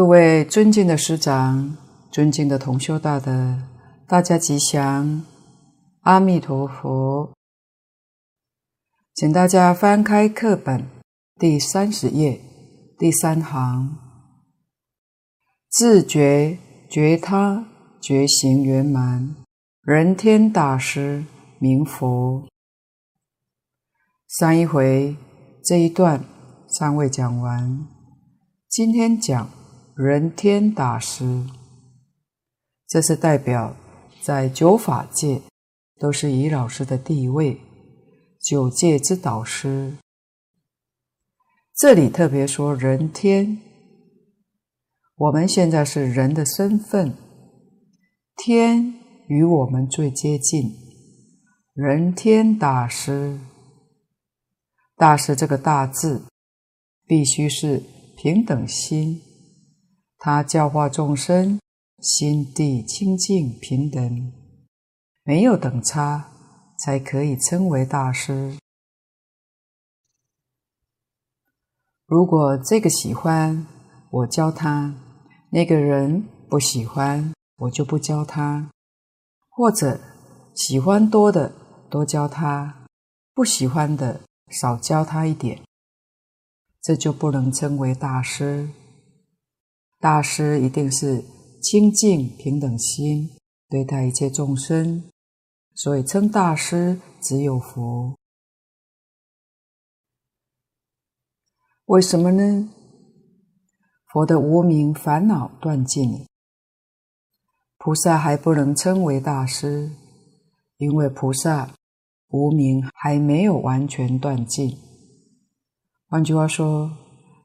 各位尊敬的师长，尊敬的同修大德，大家吉祥，阿弥陀佛。请大家翻开课本第三十页第三行，自觉觉他觉行圆满，人天大师名佛。上一回这一段尚未讲完，今天讲。人天大师，这是代表在九法界都是以老师的地位，九界之导师。这里特别说人天，我们现在是人的身份，天与我们最接近，人天大师，大师这个大字，必须是平等心。他教化众生，心地清净平等，没有等差，才可以称为大师。如果这个喜欢，我教他；那个人不喜欢，我就不教他；或者喜欢多的多教他，不喜欢的少教他一点，这就不能称为大师。大师一定是清净平等心对待一切众生，所以称大师只有佛。为什么呢？佛的无明烦恼断尽，菩萨还不能称为大师，因为菩萨无明还没有完全断尽。换句话说，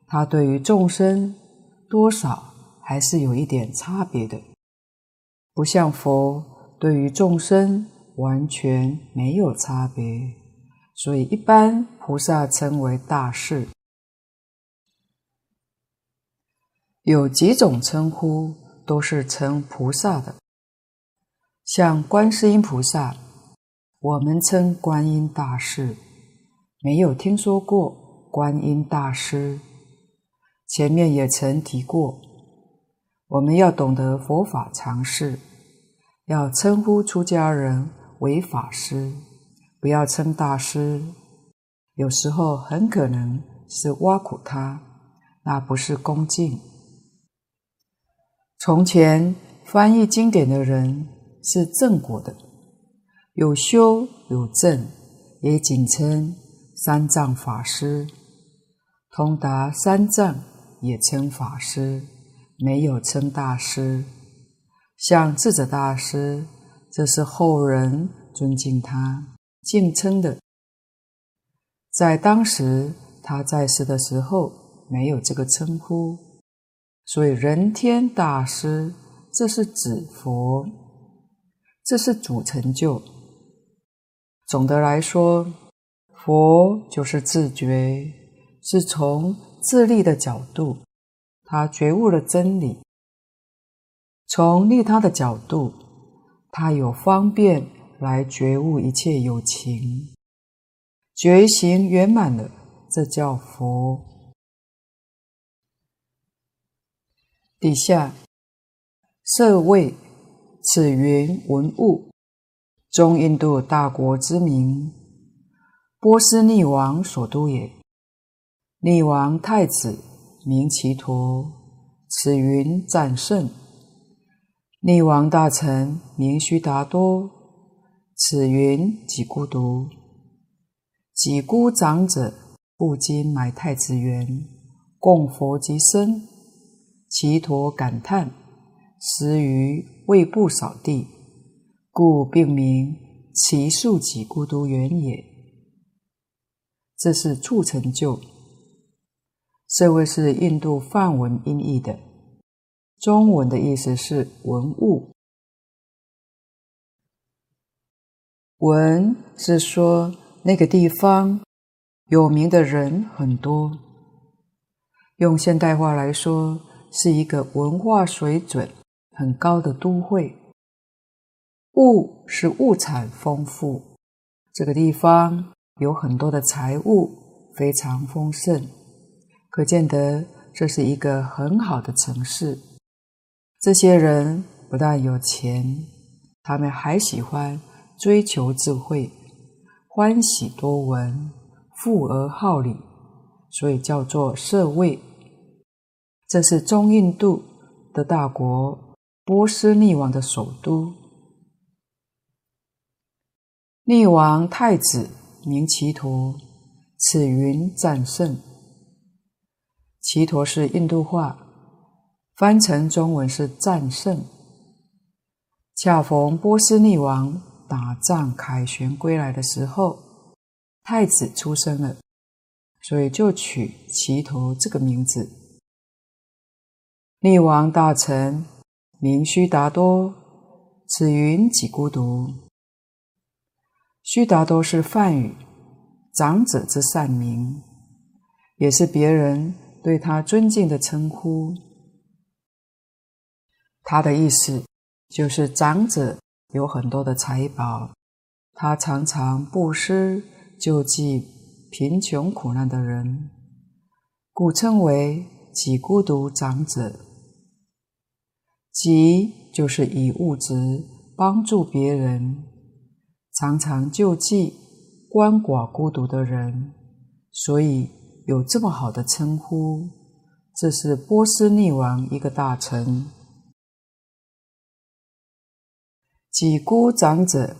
他对于众生。多少还是有一点差别的，不像佛对于众生完全没有差别，所以一般菩萨称为大士。有几种称呼都是称菩萨的，像观世音菩萨，我们称观音大士，没有听说过观音大师。前面也曾提过，我们要懂得佛法常识，要称呼出家人为法师，不要称大师。有时候很可能是挖苦他，那不是恭敬。从前翻译经典的人是正果的，有修有证，也仅称三藏法师，通达三藏。也称法师，没有称大师。像智者大师，这是后人尊敬他、敬称的。在当时他在世的时候，没有这个称呼，所以人天大师，这是指佛，这是主成就。总的来说，佛就是自觉，是从。自利的角度，他觉悟了真理；从利他的角度，他有方便来觉悟一切有情，觉行圆满了，这叫佛。底下舍卫此云文物，中印度大国之名，波斯匿王所都也。匿王太子名其陀，此云战胜。匿王大臣名须达多，此云给孤独。给孤长者不今买太子园，供佛及僧。其陀感叹：施于未布扫地，故并名其树给孤独园也。这是处成就。这位是印度梵文音译的，中文的意思是“文物”。文是说那个地方有名的人很多，用现代话来说，是一个文化水准很高的都会。物是物产丰富，这个地方有很多的财物，非常丰盛。可见得这是一个很好的城市。这些人不但有钱，他们还喜欢追求智慧，欢喜多闻，富而好礼，所以叫做社卫。这是中印度的大国波斯匿王的首都。匿王太子名只陀，此云战胜。只陀是印度话，翻成中文是战胜。恰逢波斯匿王打仗凯旋归来的时候，太子出生了，所以就取只陀这个名字。匿王大臣名须达多，此云给孤独。须达多是梵语，长者之善名，也是别人对他尊敬的称呼。他的意思就是长者有很多的财宝，他常常布施救济贫穷苦难的人，故称为给孤独长者。给就是以物质帮助别人，常常救济鳏寡孤独的人，所以有这么好的称呼。这是波斯匿王一个大臣。几孤长者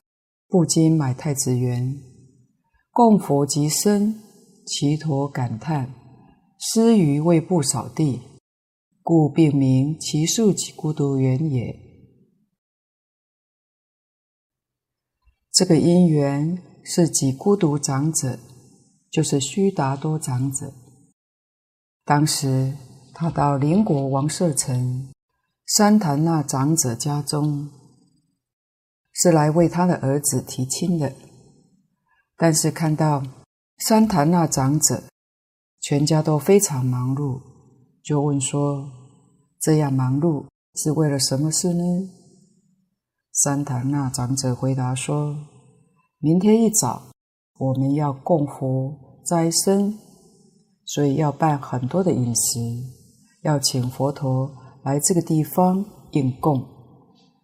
不禁买太子园，供佛及僧，其陀感叹：施于为不扫地，故并名其树几孤独园也。这个因缘是几孤独长者，就是须达多长者。当时他到邻国王舍城三檀那长者家中。是来为他的儿子提亲的，但是看到三檀那长者全家都非常忙碌，就问说：“这样忙碌是为了什么事呢？”三檀那长者回答说：“明天一早我们要供佛斋僧，所以要办很多的饮食，要请佛陀来这个地方应供，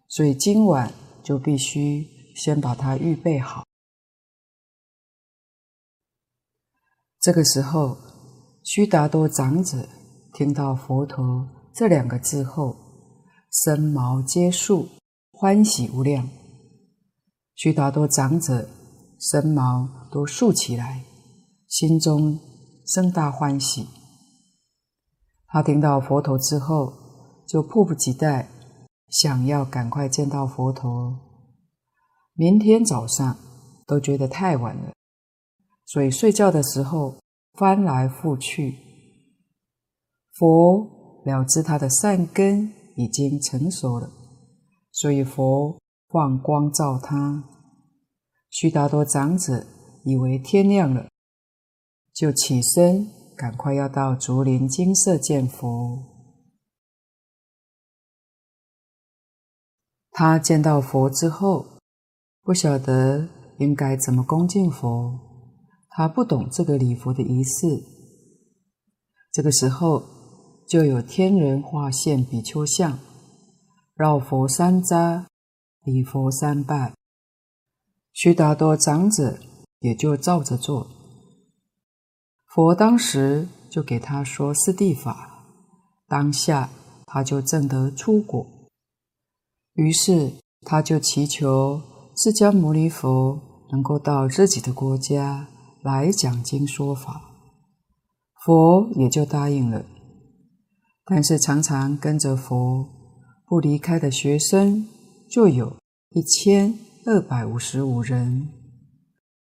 所以今晚。”就必须先把它预备好。这个时候，须达多长者听到“佛陀”这两个字后，身毛皆竖，欢喜无量。须达多长者身毛都竖起来，心中生大欢喜。他听到佛陀之后，就迫不及待。想要赶快见到佛陀，明天早上都觉得太晚了，所以睡觉的时候翻来覆去。佛了知他的善根已经成熟了，所以佛放光照他。须达多长者以为天亮了，就起身赶快要到竹林精舍见佛。他见到佛之后，不晓得应该怎么恭敬佛，他不懂这个礼佛的仪式。这个时候，就有天人化现比丘像，绕佛三匝，礼佛三拜。须达多长者也就照着做。佛当时就给他说四谛法，当下他就证得初果。于是，他就祈求释迦牟尼佛能够到自己的国家来讲经说法，佛也就答应了。但是，常常跟着佛不离开的学生就有一千二百五十五人，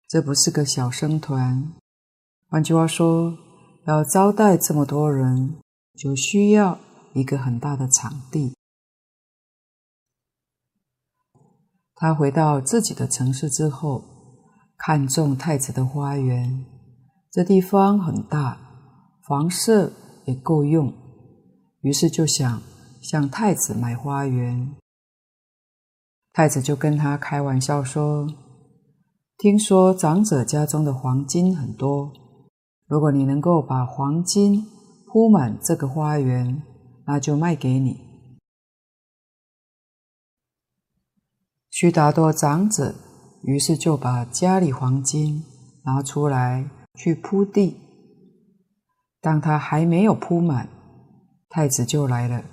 这不是个小僧团。换句话说，要招待这么多人，就需要一个很大的场地。他回到自己的城市之后，看中太子的花园，这地方很大，房舍也够用，于是就想向太子买花园。太子就跟他开玩笑说：“听说长者家中的黄金很多，如果你能够把黄金铺满这个花园，那就卖给你。须达多长者于是就把家里黄金拿出来去铺地。当他还没有铺满，太子就来了。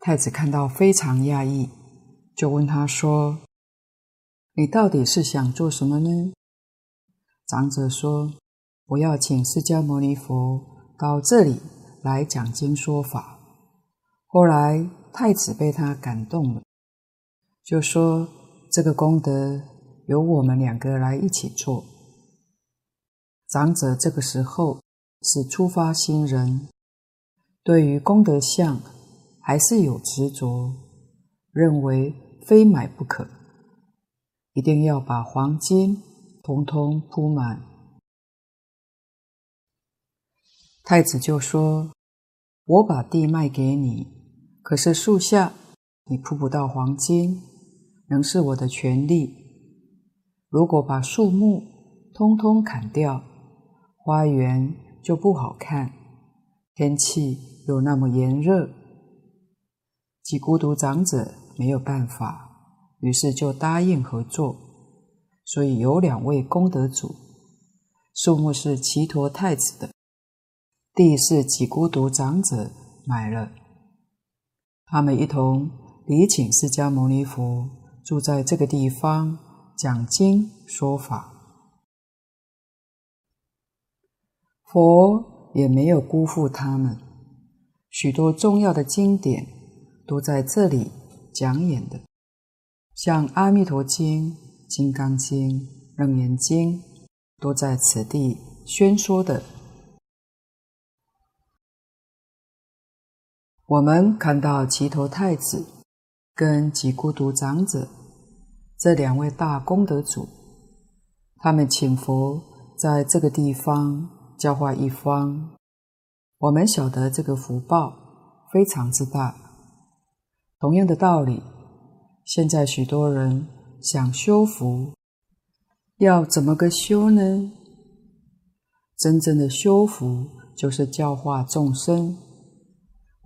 太子看到非常讶异，就问他说：“你到底是想做什么呢？”长者说：“我要请释迦牟尼佛到这里来讲经说法。”后来太子被他感动了，就说：“这个功德由我们两个来一起做。”长者这个时候是初发心人，对于功德相。还是有执着，认为非买不可，一定要把黄金通通铺满。太子就说：“我把地卖给你，可是树下你铺不到黄金，仍是我的权利。如果把树木通通砍掉，花园就不好看，天气又那么炎热。”吉孤独长者没有办法，于是就答应合作。所以有两位功德主，树木是只陀太子的，地是几孤独长者买了。他们一同礼请释迦牟尼佛住在这个地方讲经说法。佛也没有辜负他们，许多重要的经典。都在这里讲演的，像《阿弥陀经》《金刚经》《楞严经》，都在此地宣说的。我们看到只陀太子跟吉孤独长者这两位大功德主，他们请佛在这个地方教化一方，我们晓得这个福报非常之大。同样的道理，现在许多人想修福，要怎么个修呢？真正的修福就是教化众生。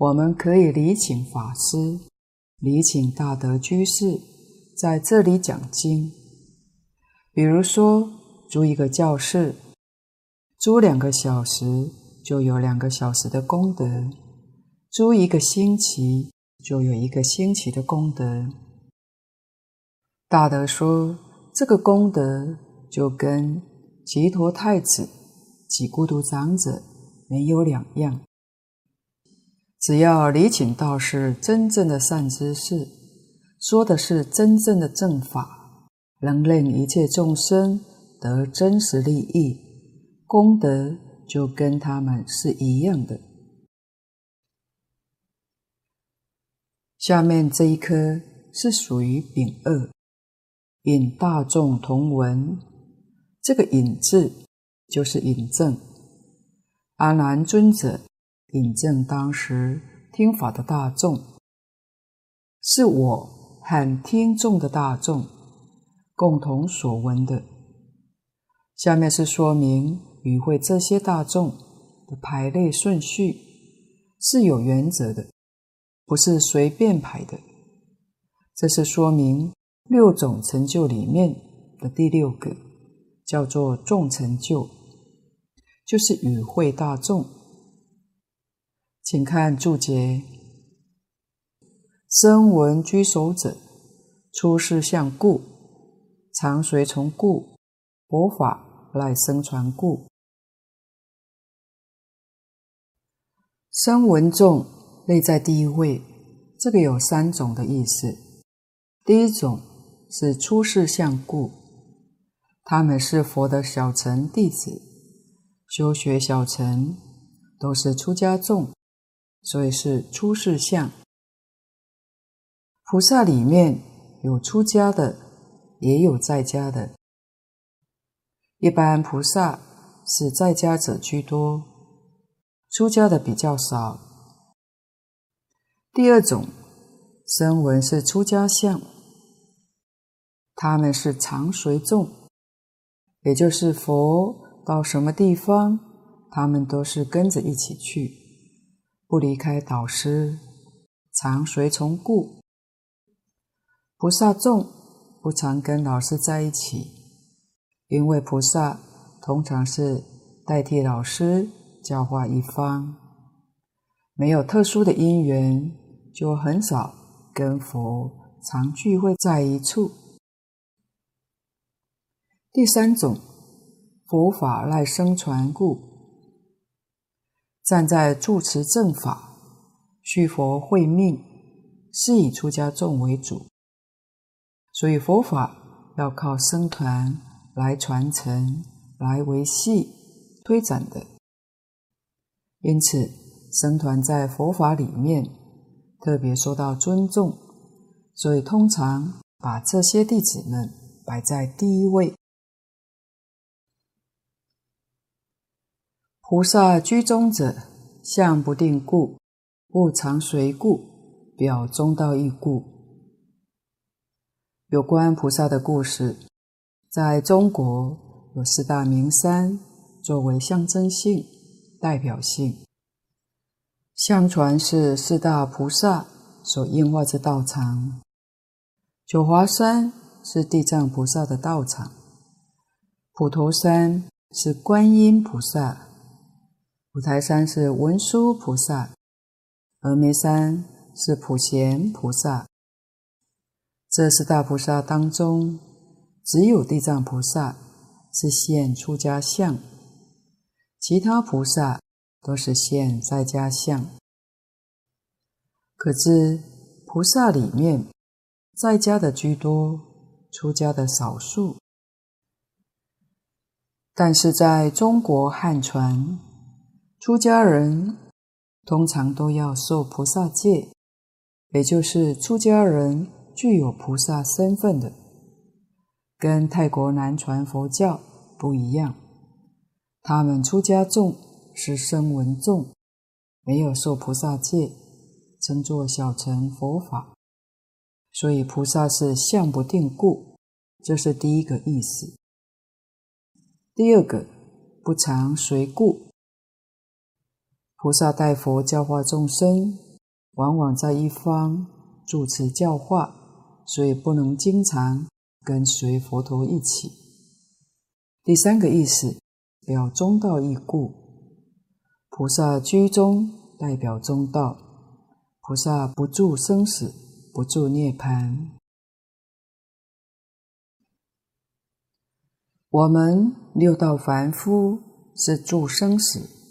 我们可以礼请法师，礼请大德居士在这里讲经。比如说，租一个教室，租两个小时就有两个小时的功德；租一个星期。就有一个星期的功德。大德说，这个功德就跟只陀太子、及孤独长者没有两样。只要礼请到是真正的善知识，说的是真正的正法，能令一切众生得真实利益，功德就跟他们是一样的。下面这一颗是属于丙二，引大众同闻。这个引字就是引证。阿难尊者引证当时听法的大众，是我和听众的大众共同所闻的。下面是说明与会这些大众的排列顺序是有原则的。不是随便排的，这是说明六种成就里面的第六个，叫做众成就，就是与会大众。请看注解：声闻居首者，出世相故，常随从故，佛法赖声传故。声闻众。类在第一位，这个有三种的意思。第一种是出世相故，他们是佛的小乘弟子，修学小乘，都是出家众，所以是出世相。菩萨里面有出家的，也有在家的。一般菩萨是在家者居多，出家的比较少。第二种声闻是出家相，他们是常随众，也就是佛到什么地方，他们都是跟着一起去。不离开导师，常随从故。菩萨众不常跟老师在一起，因为菩萨通常是代替老师教化一方，没有特殊的因缘，就很少跟佛常聚会在一处。第三种，佛法赖声传故。站在住持正法，续佛慧命，是以出家众为主，所以佛法要靠僧团来传承、来维系、推展的。因此，僧团在佛法里面特别受到尊重，所以通常把这些弟子们摆在第一位。菩萨居中者，相不定故，不常随故，表中道义故。有关菩萨的故事，在中国有四大名山作为象征性、代表性。相传是四大菩萨所应化之道场。九华山是地藏菩萨的道场，普陀山是观音菩萨。五台山是文殊菩萨，峨眉山是普贤菩萨。这四大菩萨当中，只有地藏菩萨是现出家相，其他菩萨都是现在家相。可知菩萨里面，在家的居多，出家的少数。但是在中国汉传，出家人通常都要受菩萨戒，也就是出家人具有菩萨身份的，跟泰国南传佛教不一样。他们出家众是声闻众，没有受菩萨戒，称作小乘佛法。所以菩萨是相不定故，这是第一个意思。第二个不常随故。菩萨代佛教化众生，往往在一方住持教化，所以不能经常跟随佛陀一起。第三个意思，表中道义故。菩萨居中，代表中道。菩萨不住生死，不住涅槃。我们六道凡夫是住生死。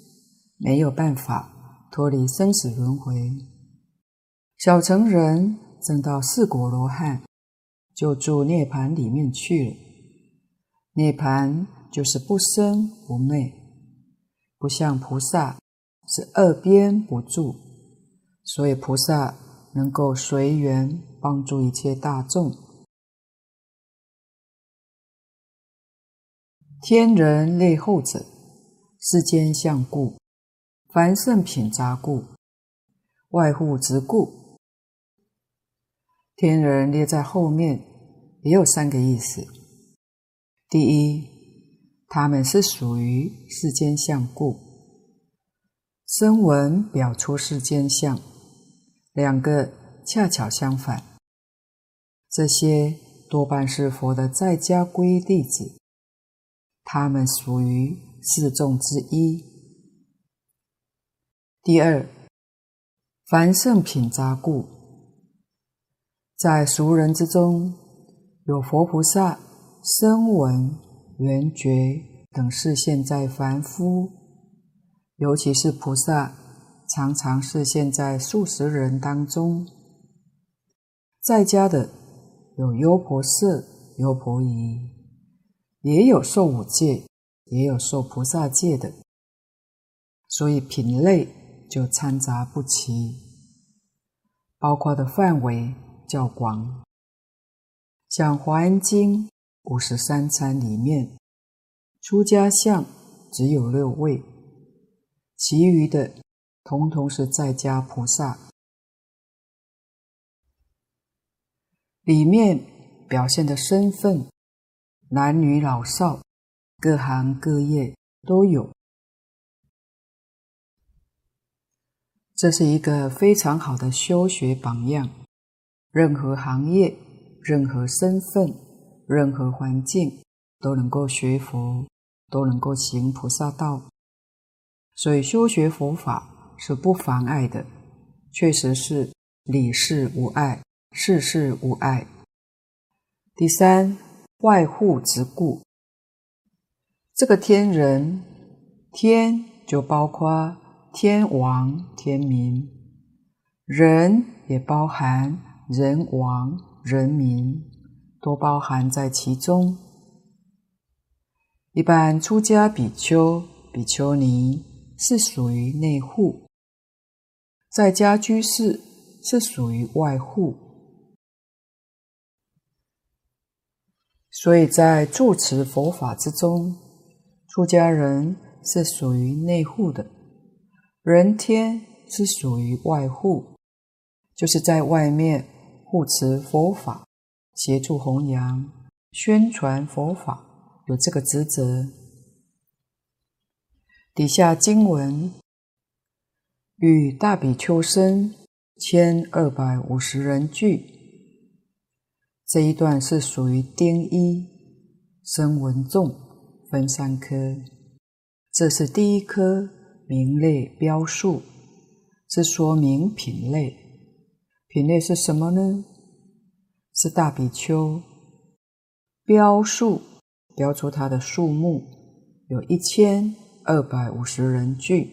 没有办法脱离生死轮回。小乘人证到四果罗汉，就住涅槃里面去了。涅槃就是不生不灭，不像菩萨是二边不住，所以菩萨能够随缘帮助一切大众。天人类后者，世间相故。凡圣品杂故，外护之故，天人列在后面，也有三个意思。第一，他们是属于世间相故，声闻表出世间相，两个恰巧相反。这些多半是佛的在家皈依弟子，他们属于四众之一。第二，凡圣品杂故，在俗人之中，有佛菩萨、声闻、缘觉等示现在凡夫，尤其是菩萨，常常示现在数十人当中。在家的有优婆塞、优婆夷，也有受五戒，也有受菩萨戒的，所以品类。就参杂不齐，包括的范围较广。像《华严经》五十三参里面，出家相只有六位，其余的通通是在家菩萨。里面表现的身份，男女老少，各行各业都有。这是一个非常好的修学榜样。任何行业、任何身份、任何环境，都能够学佛，都能够行菩萨道。所以修学佛法是不妨碍的，确实是理事无碍，事事无碍。第三，外护之故，这个天人，天就包括天王、天民，人也包含人王、人民，都包含在其中。一般出家比丘、比丘尼是属于内护，在家居士是属于外护，所以在住持佛法之中，出家人是属于内护的，人天是属于外护，就是在外面护持佛法，协助弘扬、宣传佛法。有这个职责。底下经文与大比丘僧千二百五十人俱，这一段是属于丁一声闻众分三科，这是第一科名类标数，是说明品类。品类是什么呢？是大比丘标数。标出它的数目有一千二百五十人俱，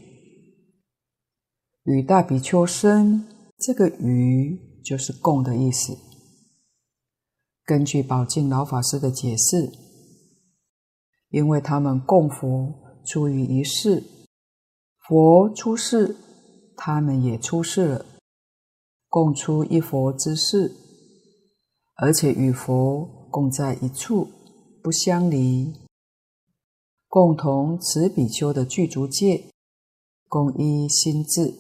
与大比丘生，这个与就是共的意思。根据宝静老法师的解释，因为他们供佛出于一世，佛出世，他们也出世了，共出一佛之世，而且与佛共在一处。不相离，共同持比丘的具足戒，共一心志，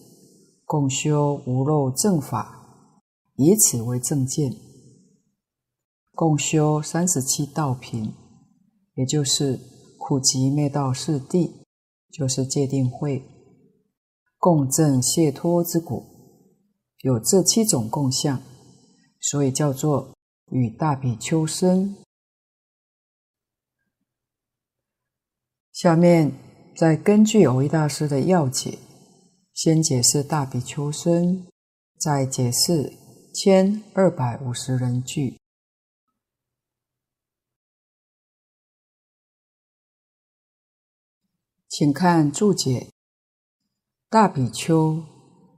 共修无漏正法，以此为正见，共修三十七道品，也就是苦集灭道四谛，就是戒定慧，共振解脱之果，有这七种共相，所以叫做与大比丘僧。下面再根据蕅益大师的要解，先解释大比丘僧，再解释千二百五十人句。请看注解：大比丘，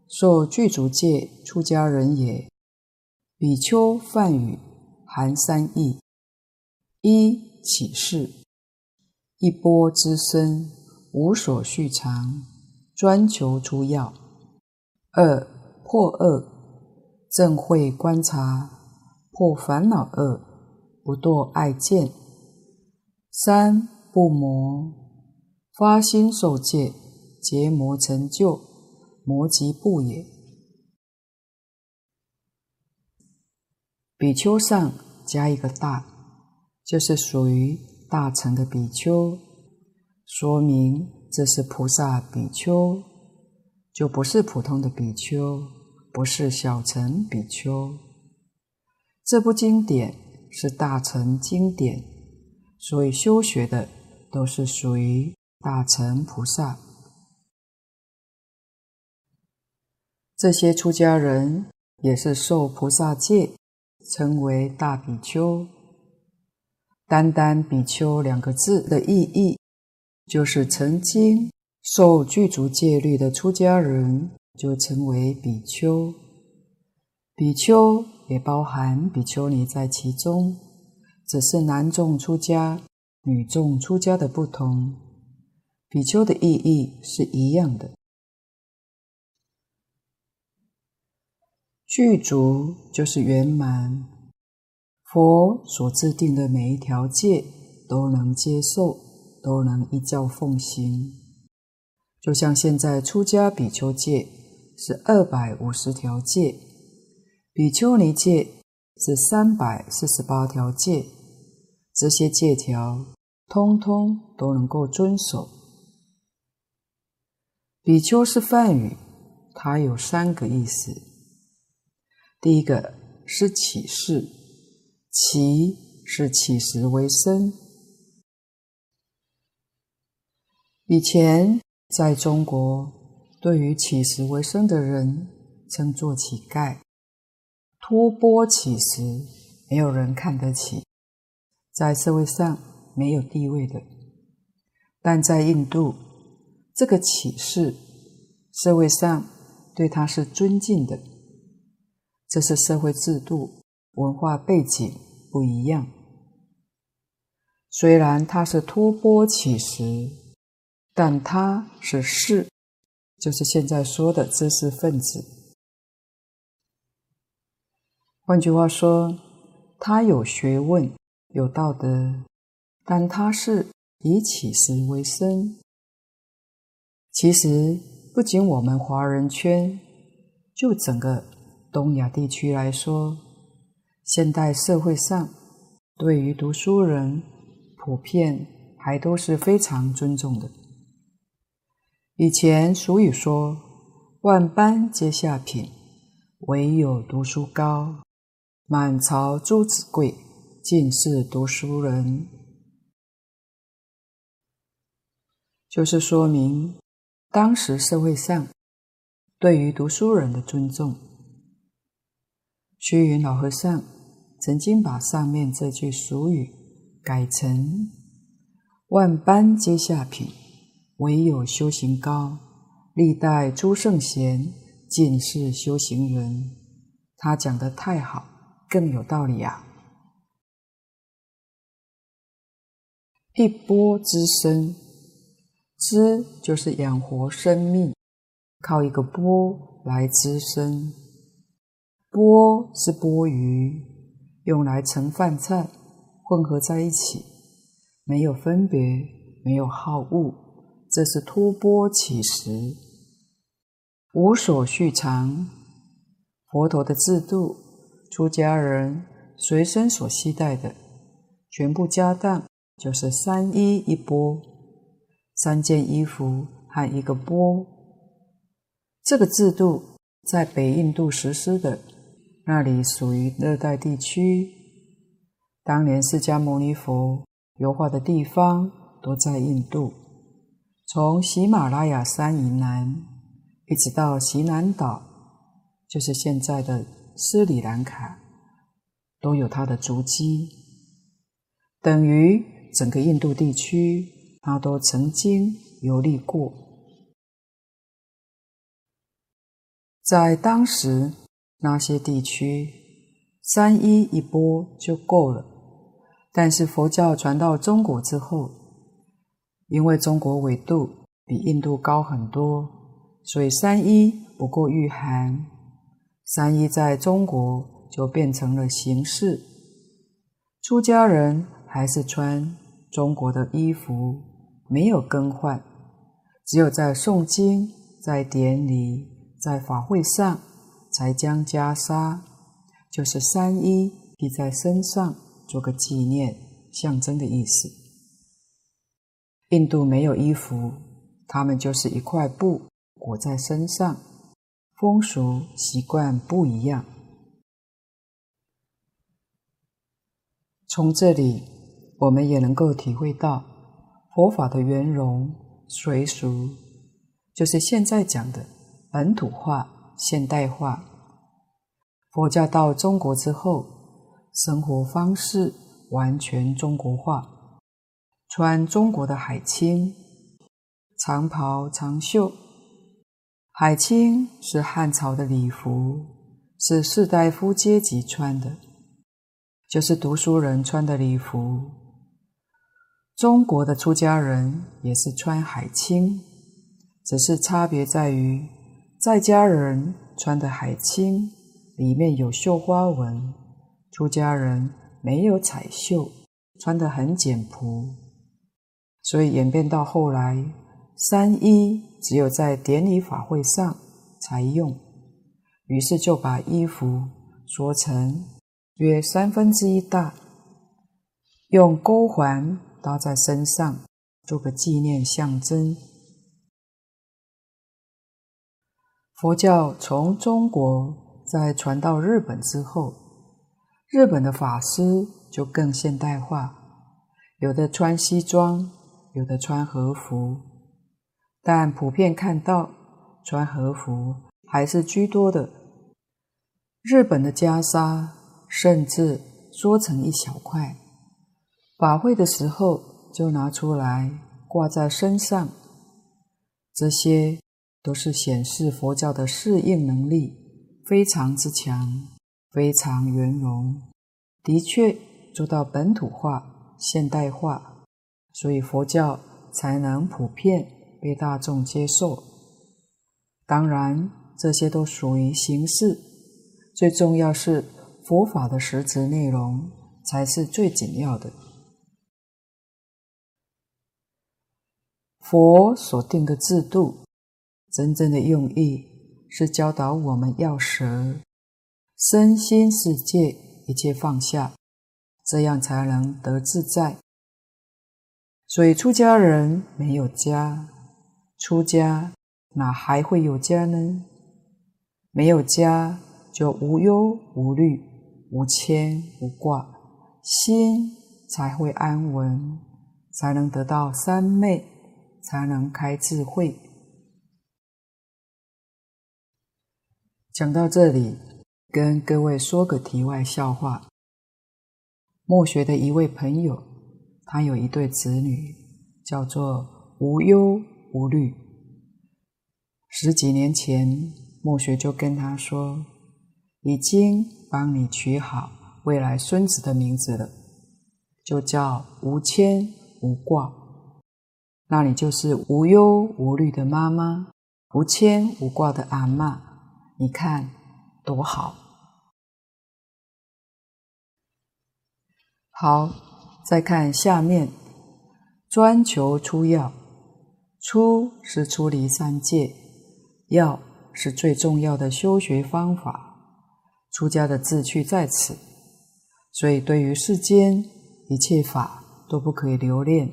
受具足戒出家人也。比丘梵语含三义：一起事。一波之身，无所续常，专求诸要；二破恶，正会观察，破烦恼恶，不堕爱见；三不魔，发心受戒，结魔成就，魔即不也。比丘上加一个大，就是属于。大乘的比丘，说明这是菩萨比丘，就不是普通的比丘，不是小乘比丘。这部经典是大乘经典，所以修学的都是属于大乘菩萨。这些出家人也是受菩萨戒，称为大比丘。单单“比丘”两个字的意义，就是曾经受具足戒律的出家人，就称为比丘。比丘也包含比丘尼在其中，只是男众出家、女众出家的不同。比丘的意义是一样的。具足就是圆满。佛所制定的每一条戒都能接受，都能依教奉行。就像现在出家比丘戒是二百五十条戒，比丘尼戒是三百四十八条戒，这些戒条通通都能够遵守。比丘是梵语，它有三个意思。第一个是起事，起是起时为生。以前在中国，对于起时为生的人，称作乞丐，托钵乞食，没有人看得起，在社会上没有地位的。但在印度，这个乞士，社会上对他是尊敬的。这是社会制度、文化背景不一样。虽然他是托钵乞食，但他是士，就是现在说的知识分子。换句话说，他有学问、有道德，但他是以乞食为生。其实，不仅我们华人圈，就整个东亚地区来说，现代社会上对于读书人普遍还都是非常尊重的。以前俗语说：“万般皆下品，唯有读书高。满朝朱子贵，尽是读书人。”就是说明。当时社会上对于读书人的尊重，虚云老和尚曾经把上面这句俗语改成“万般皆下品，唯有修行高。历代诸圣贤尽是修行人。”他讲得太好，更有道理啊！一波之生。织就是养活生命，靠一个波来滋生。钵是钵盂，用来盛饭菜，混合在一起，没有分别，没有好恶，这是托钵乞食，无所蓄藏。佛陀的制度，出家人随身所携带的全部家当，就是三衣一钵。三件衣服和一个钵，这个制度在北印度实施的，那里属于热带地区。当年释迦牟尼佛游化的地方都在印度，从喜马拉雅山以南，一直到西南岛，就是现在的斯里兰卡，都有它的足迹，等于整个印度地区。他都曾经游历过，在当时那些地区，三衣一钵就够了。但是佛教传到中国之后，因为中国纬度比印度高很多，所以三衣不够御寒。三衣在中国就变成了形式，出家人还是穿中国的衣服。没有更换，只有在诵经、在典礼、在法会上，才将袈裟，就是三衣披在身上，做个纪念、象征的意思。印度没有衣服，他们就是一块布裹在身上，风俗习惯不一样。从这里，我们也能够体会到。佛法的圆融随俗，就是现在讲的本土化、现代化。佛教到中国之后，生活方式完全中国化，穿中国的海青，长袍长袖。海青是汉朝的礼服，是士大夫阶级穿的，就是读书人穿的礼服。中国的出家人也是穿海青，只是差别在于，在家人穿的海青里面有绣花纹，出家人没有彩绣，穿的很简朴，所以演变到后来，三衣只有在典礼法会上才用，于是就把衣服缩成约三分之一大，用钩环。搭在身上，做个纪念象征。佛教从中国在传到日本之后，日本的法师就更现代化，有的穿西装，有的穿和服，但普遍看到穿和服还是居多的。日本的袈裟甚至缩成一小块，法会的时候就拿出来挂在身上。这些都是显示佛教的适应能力非常之强，非常圆融，的确做到本土化、现代化，所以佛教才能普遍被大众接受。当然，这些都属于形式。最重要是佛法的实质内容才是最紧要的。佛所定的制度，真正的用意是教导我们要舍身心世界一切放下，这样才能得自在。所以出家人没有家，出家哪还会有家呢？没有家。就无忧无虑，无牵无挂，心才会安稳，才能得到三昧，才能开智慧。讲到这里，跟各位说个题外笑话。末学的一位朋友，他有一对子女，叫做无忧无虑。十几年前，末学就跟他说。已经帮你取好未来孙子的名字了，就叫无牵无挂。那你就是无忧无虑的妈妈，无牵无挂的阿嬷。你看多好！好，再看下面，专求出要。出是出离三界，要是最重要的修学方法。出家的志趣在此，所以对于世间一切法都不可以留恋。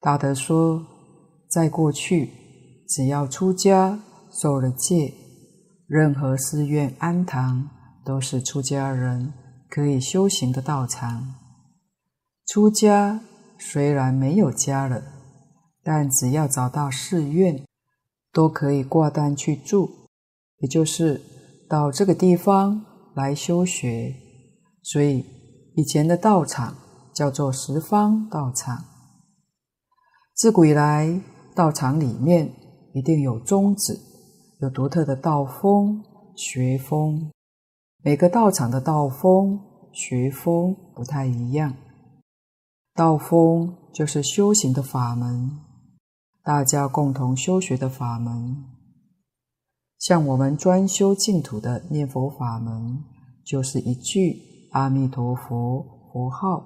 大德说，在过去，只要出家受了戒，任何寺院庵堂都是出家人可以修行的道场。出家虽然没有家了，但只要找到寺院，都可以挂单去住，也就是。到这个地方来修学，所以以前的道场叫做十方道场。自古以来，道场里面一定有宗旨，有独特的道风、学风。每个道场的道风、学风不太一样。道风就是修行的法门，大家共同修学的法门。像我们专修净土的念佛法门，就是一句阿弥陀佛佛号，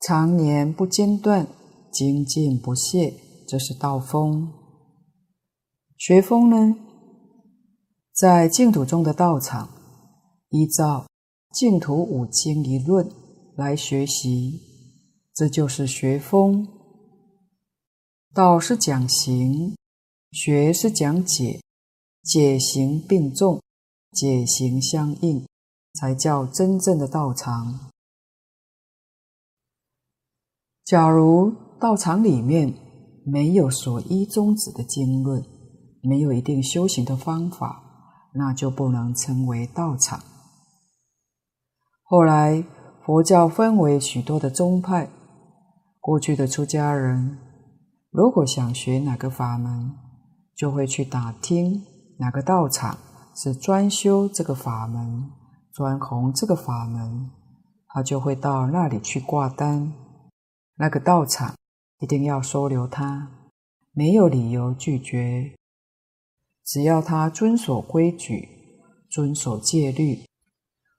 常年不间断，精进不懈，这是道风。学风呢，在净土中的道场，依照净土五经一论来学习，这就是学风。道是讲行。学是讲解，解行并重，解行相应，才叫真正的道场。假如道场里面没有所依宗旨的经论，没有一定修行的方法，那就不能称为道场。后来佛教分为许多的宗派，过去的出家人如果想学哪个法门，就会去打听哪个道场是专修这个法门、专弘这个法门，他就会到那里去挂单。那个道场一定要收留他，没有理由拒绝。只要他遵守规矩、遵守戒律、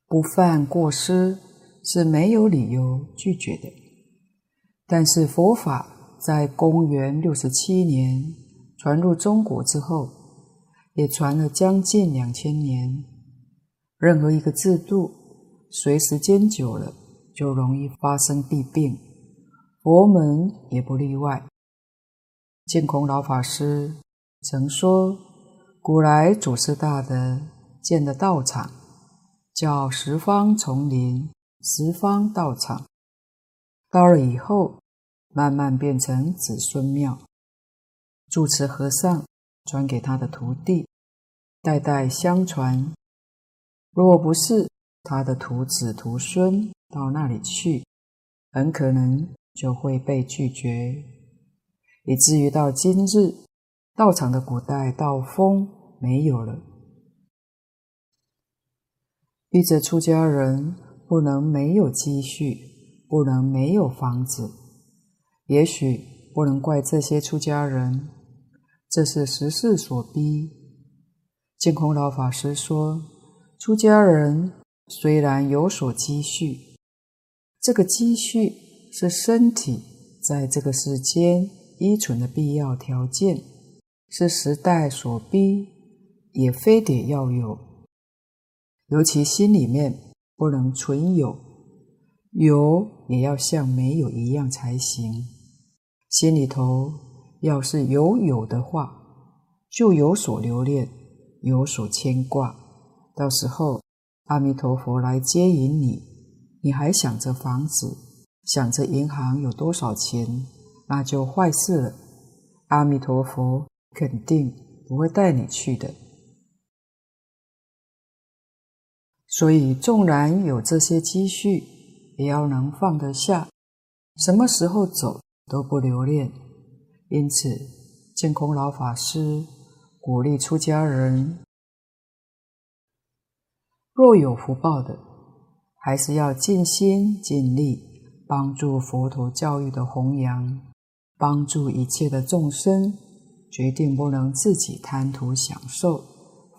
不犯过失，是没有理由拒绝的。但是佛法在公元六十七年。传入中国之后，也传了将近两千年。任何一个制度，随时间久了，就容易发生弊病。佛门也不例外。净空老法师曾说，古来祖师大德建的道场，叫十方丛林、十方道场。到了以后，慢慢变成子孙庙，住持和尚传给他的徒弟，代代相传。若不是他的徒子徒孙到那里去，很可能就会被拒绝，以至于到今日，道场的古代道风没有了。逼着出家人不能没有积蓄，不能没有房子。也许不能怪这些出家人，这是时势所逼。净空老法师说，出家人虽然有所积蓄，这个积蓄是身体在这个世间依存的必要条件，是时代所逼，也非得要有。尤其心里面不能存有，有也要像没有一样才行。心里头要是有有的话，就有所留恋，有所牵挂。到时候阿弥陀佛来接引你，你还想着房子，想着银行有多少钱，那就坏事了。阿弥陀佛肯定不会带你去的。所以，纵然有这些积蓄，也要能放得下。什么时候走？都不留恋，因此净空老法师鼓励出家人，若有福报的，还是要尽心尽力帮助佛陀教育的弘扬，帮助一切的众生，决定不能自己贪图享受，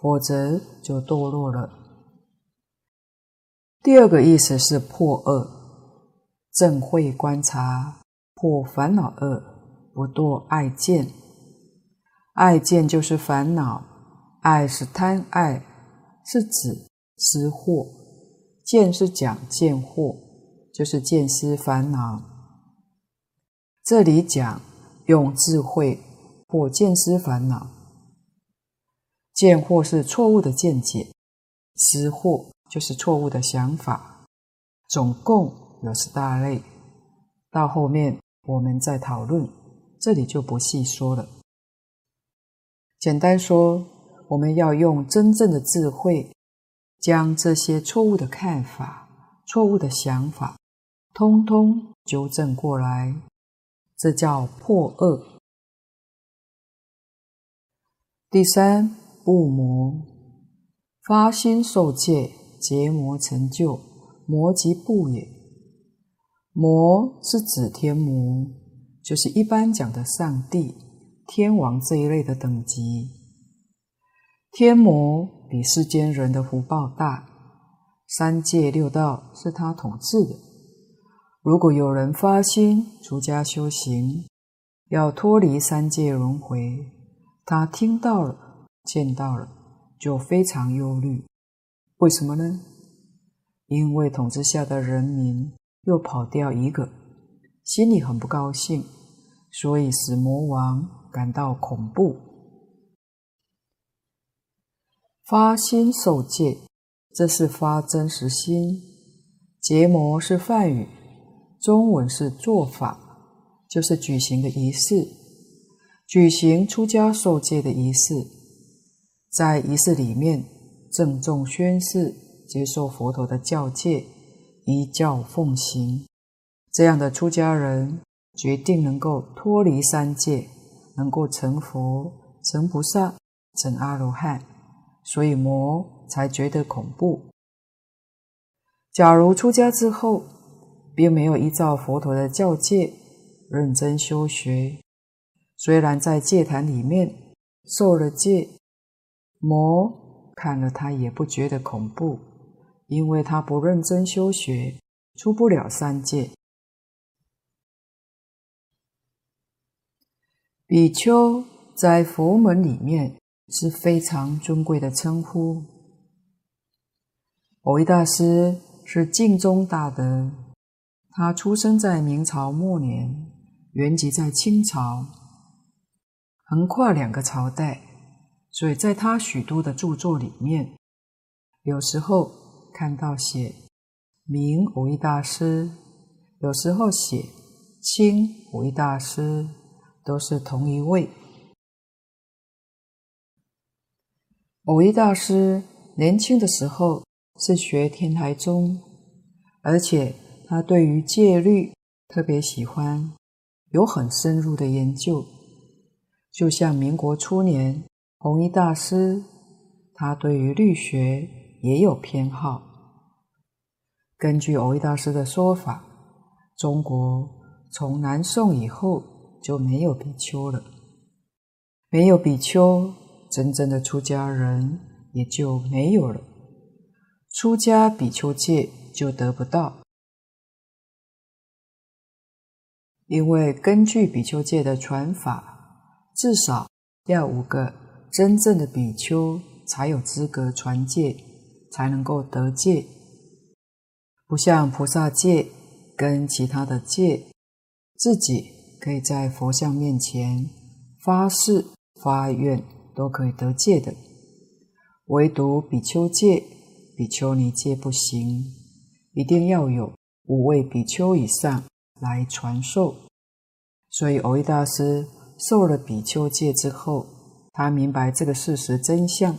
否则就堕落了。第二个意思是破恶，正慧观察。破烦恼恶，不堕爱见。爱见就是烦恼，爱是贪爱，是指私货；见是讲见惑，就是见思烦恼。这里讲用智慧或见思烦恼。见惑是错误的见解，思惑就是错误的想法。总共有十大类，到后面。我们再讨论，这里就不细说了。简单说，我们要用真正的智慧，将这些错误的看法、错误的想法，通通纠正过来，这叫破恶。第三，不魔，发心受戒，结魔成就，魔即不也。魔是指天魔，就是一般讲的上帝、天王这一类的等级。天魔比世间人的福报大，三界六道是他统治的。如果有人发心出家修行，要脱离三界轮回，他听到了、见到了，就非常忧虑。为什么呢？因为统治下的人民。又跑掉一个，心里很不高兴，所以使魔王感到恐怖。发心受戒，这是发真实心；结魔是梵语，中文是做法，就是举行的仪式，举行出家受戒的仪式，在仪式里面郑重宣誓，接受佛陀的教戒。依教奉行，这样的出家人决定能够脱离三界，能够成佛、成菩萨、成阿罗汉，所以魔才觉得恐怖。假如出家之后，并没有依照佛陀的教戒认真修学，虽然在戒坛里面受了戒，魔看了他也不觉得恐怖。因为他不认真修学，出不了三界。比丘在佛门里面是非常尊贵的称呼。蕅益大师是净宗大德，他出生在明朝末年，原籍在清朝。横跨两个朝代，所以在他许多的著作里面，有时候看到写明五一大师，有时候写清五一大师，都是同一位。五一大师年轻的时候是学天台宗，而且他对于戒律特别喜欢，有很深入的研究。就像民国初年，弘一大师，他对于律学也有偏好。根据弘一大师的说法，中国从南宋以后就没有比丘了，没有比丘，真正的出家人也就没有了，出家比丘戒就得不到，因为根据比丘戒的传法。至少要五个真正的比丘才有资格传戒，才能够得戒。不像菩萨戒跟其他的戒，自己可以在佛像面前发誓发愿都可以得戒的，唯独比丘戒、比丘尼戒不行，一定要有五位比丘以上来传授。所以蕅益大师。受了比丘戒之后，他明白这个事实真相，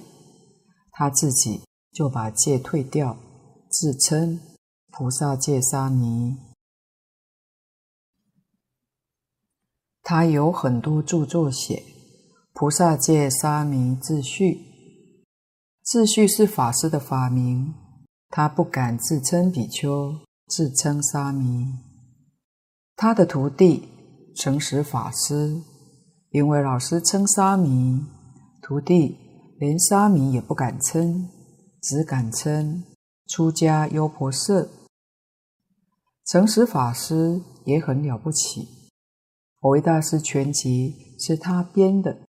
他自己就把戒退掉，自称菩萨戒沙弥。他有很多著作写《菩萨戒沙弥自序》，自序是法师的法名，他不敢自称比丘，自称沙弥。他的徒弟诚实法师。因为老师称沙弥，徒弟连沙弥也不敢称，只敢称出家优婆塞。诚实法师也很了不起，蕅益大师全集是他编的，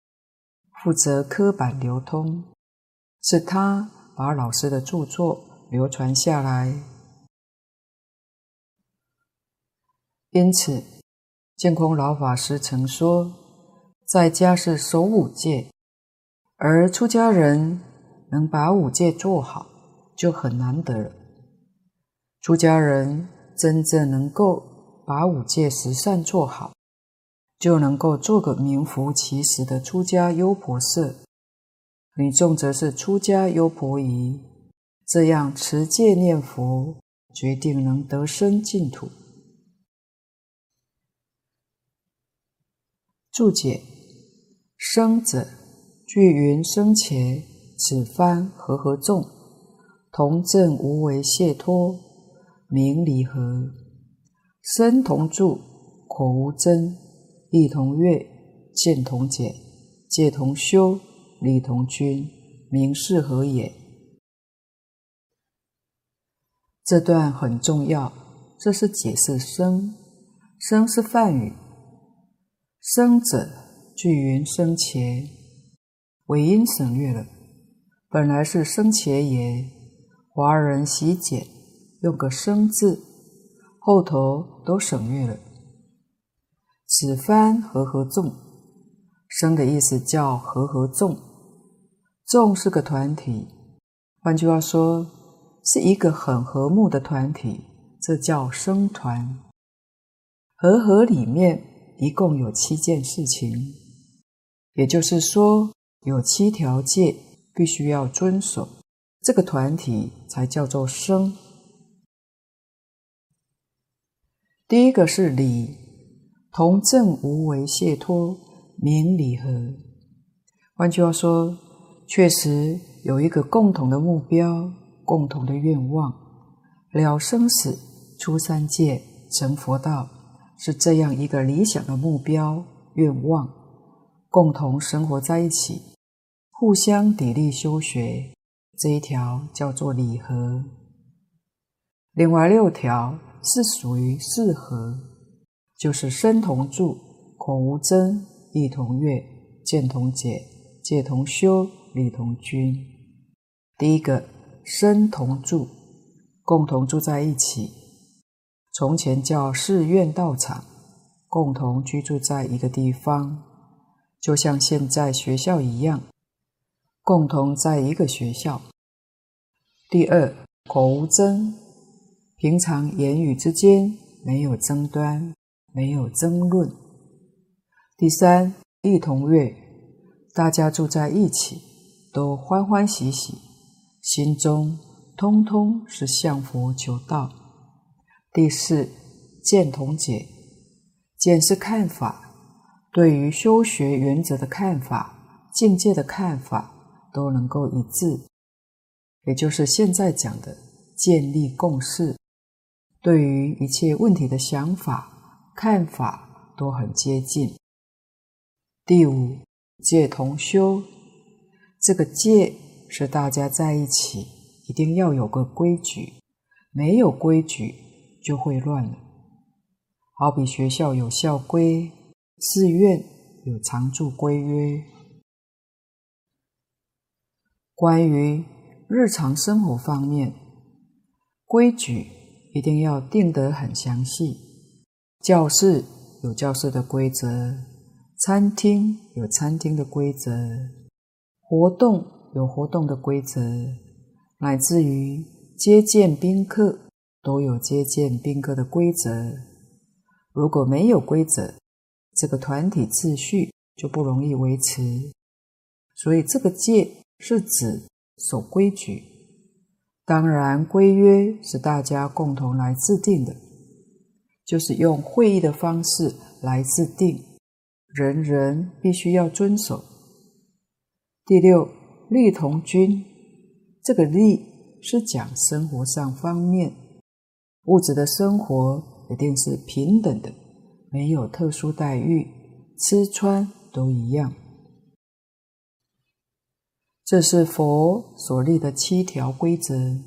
负责刻版流通，是他把老师的著作流传下来。因此，净空老法师曾说。在家是守五戒，而出家人能把五戒做好，就很难得了。出家人真正能够把五戒十善做好，就能够做个名副其实的出家优婆塞。女众则是出家优婆夷，这样持戒念佛，决定能得生净土。注解。生者，具云生前，此番和合众，同证无为解脱，名离合。生同住，口无争，意同悦，见同解，戒同修，理同均，名是何也。这段很重要，这是解释生。生是梵语，生者。聚云生伽，尾音省略了，本来是生伽耶，华人习简，用个生字，后头都省略了。此番和合众，生的意思叫和合众，众是个团体，换句话说，是一个很和睦的团体，这叫生团。和合里面一共有七件事情。也就是说，有七条戒必须要遵守，这个团体才叫做生。第一个是理，同证无为解脱，明理合。换句话说，确实有一个共同的目标，共同的愿望，了生死、出三界、成佛道，是这样一个理想的目标愿望。共同生活在一起，互相砥砺修学，这一条叫做礼和。另外六条是属于四合，就是身同住，口无争，意同悦，见同解，戒同修，理同均。第一个身同住，共同住在一起。从前叫寺院道场，共同居住在一个地方。就像现在学校一样，共同在一个学校。第二，口无争，平常言语之间没有争端，没有争论。第三，一同悦，大家住在一起，都欢欢喜喜，心中通通是向佛求道。第四，见同解，见是看法，对于修学原则的看法、境界的看法，都能够一致。也就是现在讲的建立共识，对于一切问题的想法、看法都很接近。第五，戒同修，这个戒是大家在一起一定要有个规矩，没有规矩就会乱了。好比学校有校规，寺院有常住规约，关于。日常生活方面，规矩一定要定得很详细。教室有教室的规则，餐厅有餐厅的规则，活动有活动的规则，乃至于接见宾客都有接见宾客的规则。如果没有规则，这个团体秩序就不容易维持。所以，这个戒是指。守规矩，当然规约是大家共同来制定的，就是用会议的方式来制定，人人必须要遵守。第六，利同均，这个利是讲生活上方面，物质的生活一定是平等的，没有特殊待遇，吃穿都一样。这是佛所立的七条规则，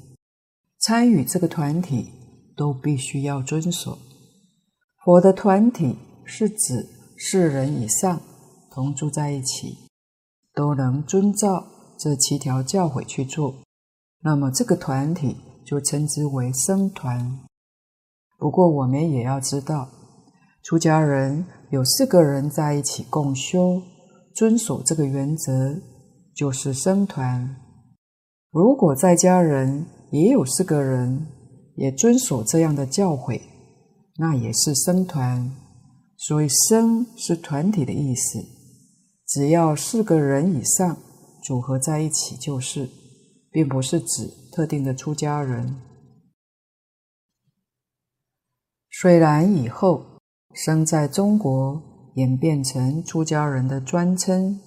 参与这个团体都必须要遵守。佛的团体是指四人以上同住在一起，都能遵照这七条教诲去做，那么这个团体就称之为僧团。不过我们也要知道，出家人有四个人在一起共修，遵守这个原则。就是僧团。如果在家人也有四个人，也遵守这样的教诲，那也是僧团。所以“僧”是团体的意思，只要四个人以上组合在一起就是，并不是指特定的出家人。虽然以后“生”在中国演变成出家人的专称。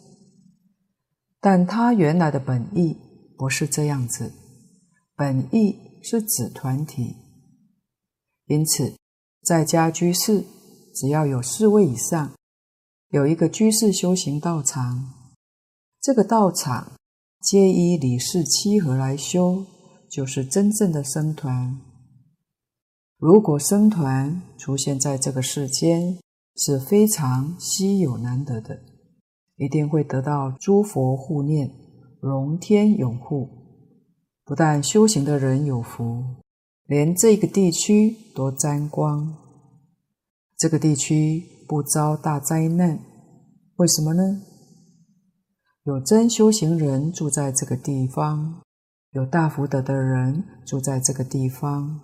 但他原来的本意不是这样子，本意是指团体。因此，在家居士只要有四位以上，有一个居士修行道场，这个道场皆依理事七和来修，就是真正的僧团。如果僧团出现在这个世间，是非常稀有难得的。一定会得到诸佛护念，龙天永护。不但修行的人有福，连这个地区都沾光。这个地区不遭大灾难，为什么呢？有真修行人住在这个地方，有大福德的人住在这个地方。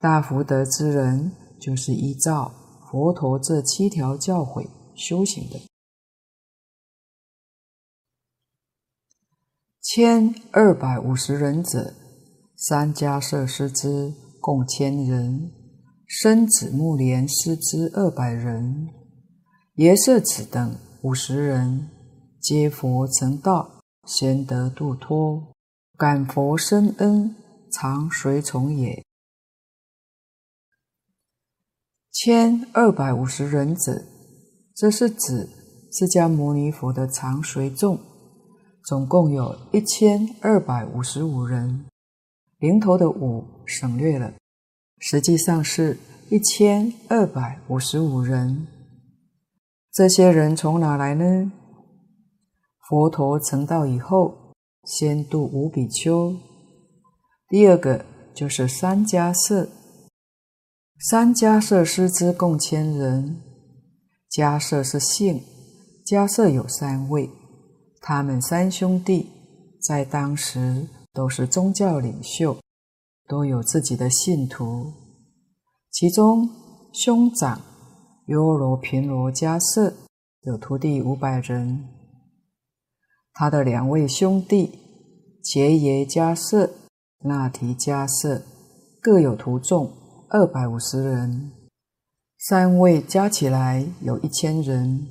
大福德之人就是依照佛陀这七条教诲修行的。千二百五十人者，三家设师之共千人，生子木莲师之二百人，耶舍子等五十人，皆佛成道，贤得度脱，感佛深恩，常随从也。千二百五十人子，这是指释迦牟尼佛的常随众。总共有一千二百五十五人，零头的五省略了，实际上是一千二百五十五人。这些人从哪来呢？佛陀成道以后，先度五比丘。第二个就是三迦叶，三迦叶师之共千人。迦叶是姓，迦叶有三位，他们三兄弟在当时都是宗教领袖，都有自己的信徒。其中兄长优罗频罗迦叶有徒弟五百人，他的两位兄弟伽耶迦叶、那提迦叶各有徒众二百五十人，三位加起来有一千人。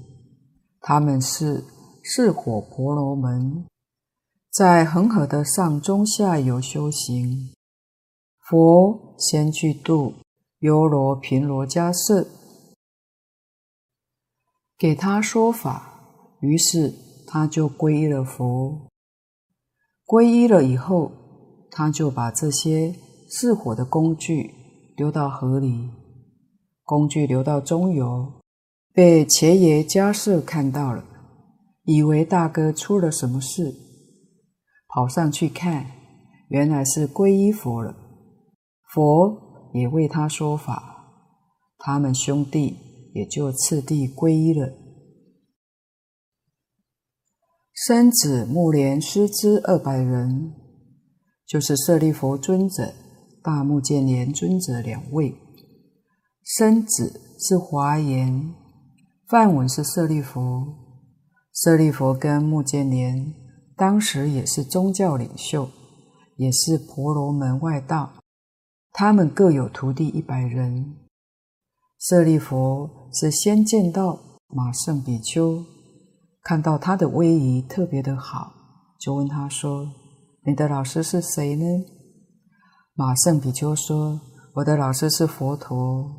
他们是四火婆罗门，在恒河的上中下游修行。佛先去度优罗频罗迦叶，给他说法，于是他就皈依了佛。皈依了以后，他就把这些四火的工具丢到河里，工具流到中游。被伽耶迦叶看到了，以为大哥出了什么事，跑上去看，原来是皈依佛了。佛也为他说法，他们兄弟也就次第皈依了。生子目连师之二百人，就是舍利弗尊者、大目犍连尊者两位。生子是华严。梵文是舍利弗，舍利弗跟目犍连当时也是宗教领袖，也是婆罗门外道，他们各有徒弟一百人。舍利弗是先见到马胜比丘，看到他的威仪特别的好，就问他说：“你的老师是谁呢？”马胜比丘说：“我的老师是佛陀。”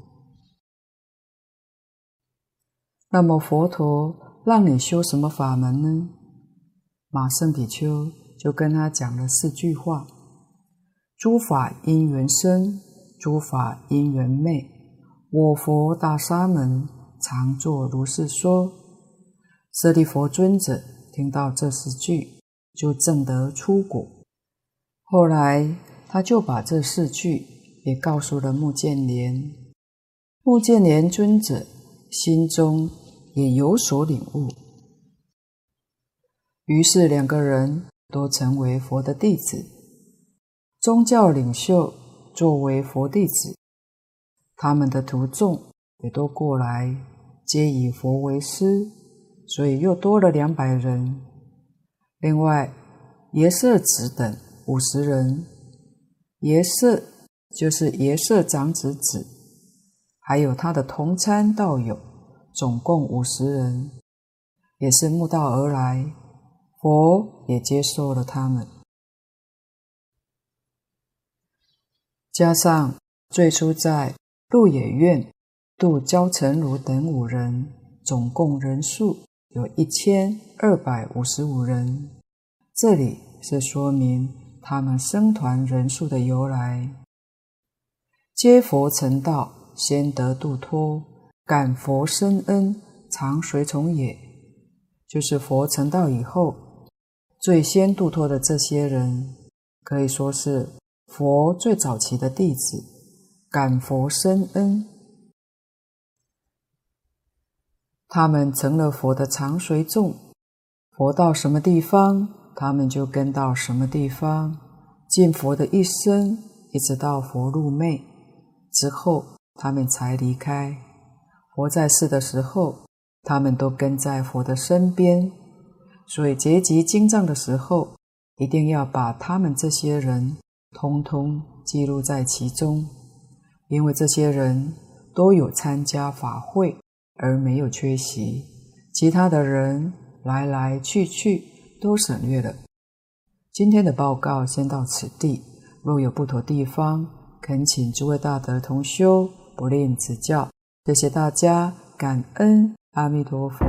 那么佛陀让你修什么法门呢？马胜比丘就跟他讲了四句话：诸法因缘生，诸法因缘灭。我佛大沙门常作如是说。舍利弗尊者听到这四句，就证得出果。后来他就把这四句也告诉了目犍连。目犍连尊者。心中也有所领悟，于是两个人都成为佛的弟子。宗教领袖作为佛弟子，他们的徒众也都过来，皆以佛为师，所以又多了两百人。另外，耶舍子等五十人，耶舍就是耶舍长子子。还有他的同参道友，总共五十人，也是慕道而来，佛也接受了他们。加上最初在鹿野苑度憍陈如等五人，总共人数有一千二百五十五人。这里是说明他们僧团人数的由来，皆佛成道。先得度脱，感佛深恩，常随从也。就是佛成道以后，最先度脱的这些人，可以说是佛最早期的弟子，感佛深恩。他们成了佛的常随众，佛到什么地方，他们就跟到什么地方，尽佛的一生，一直到佛入灭之后。他们才离开。佛在世的时候，他们都跟在佛的身边。所以结集经藏的时候，一定要把他们这些人通通记录在其中，因为这些人都有参加法会而没有缺席，其他的人来来去去都省略了。今天的报告先到此地，若有不妥地方，恳请诸位大德同修。不吝指教，谢谢大家，感恩阿弥陀佛。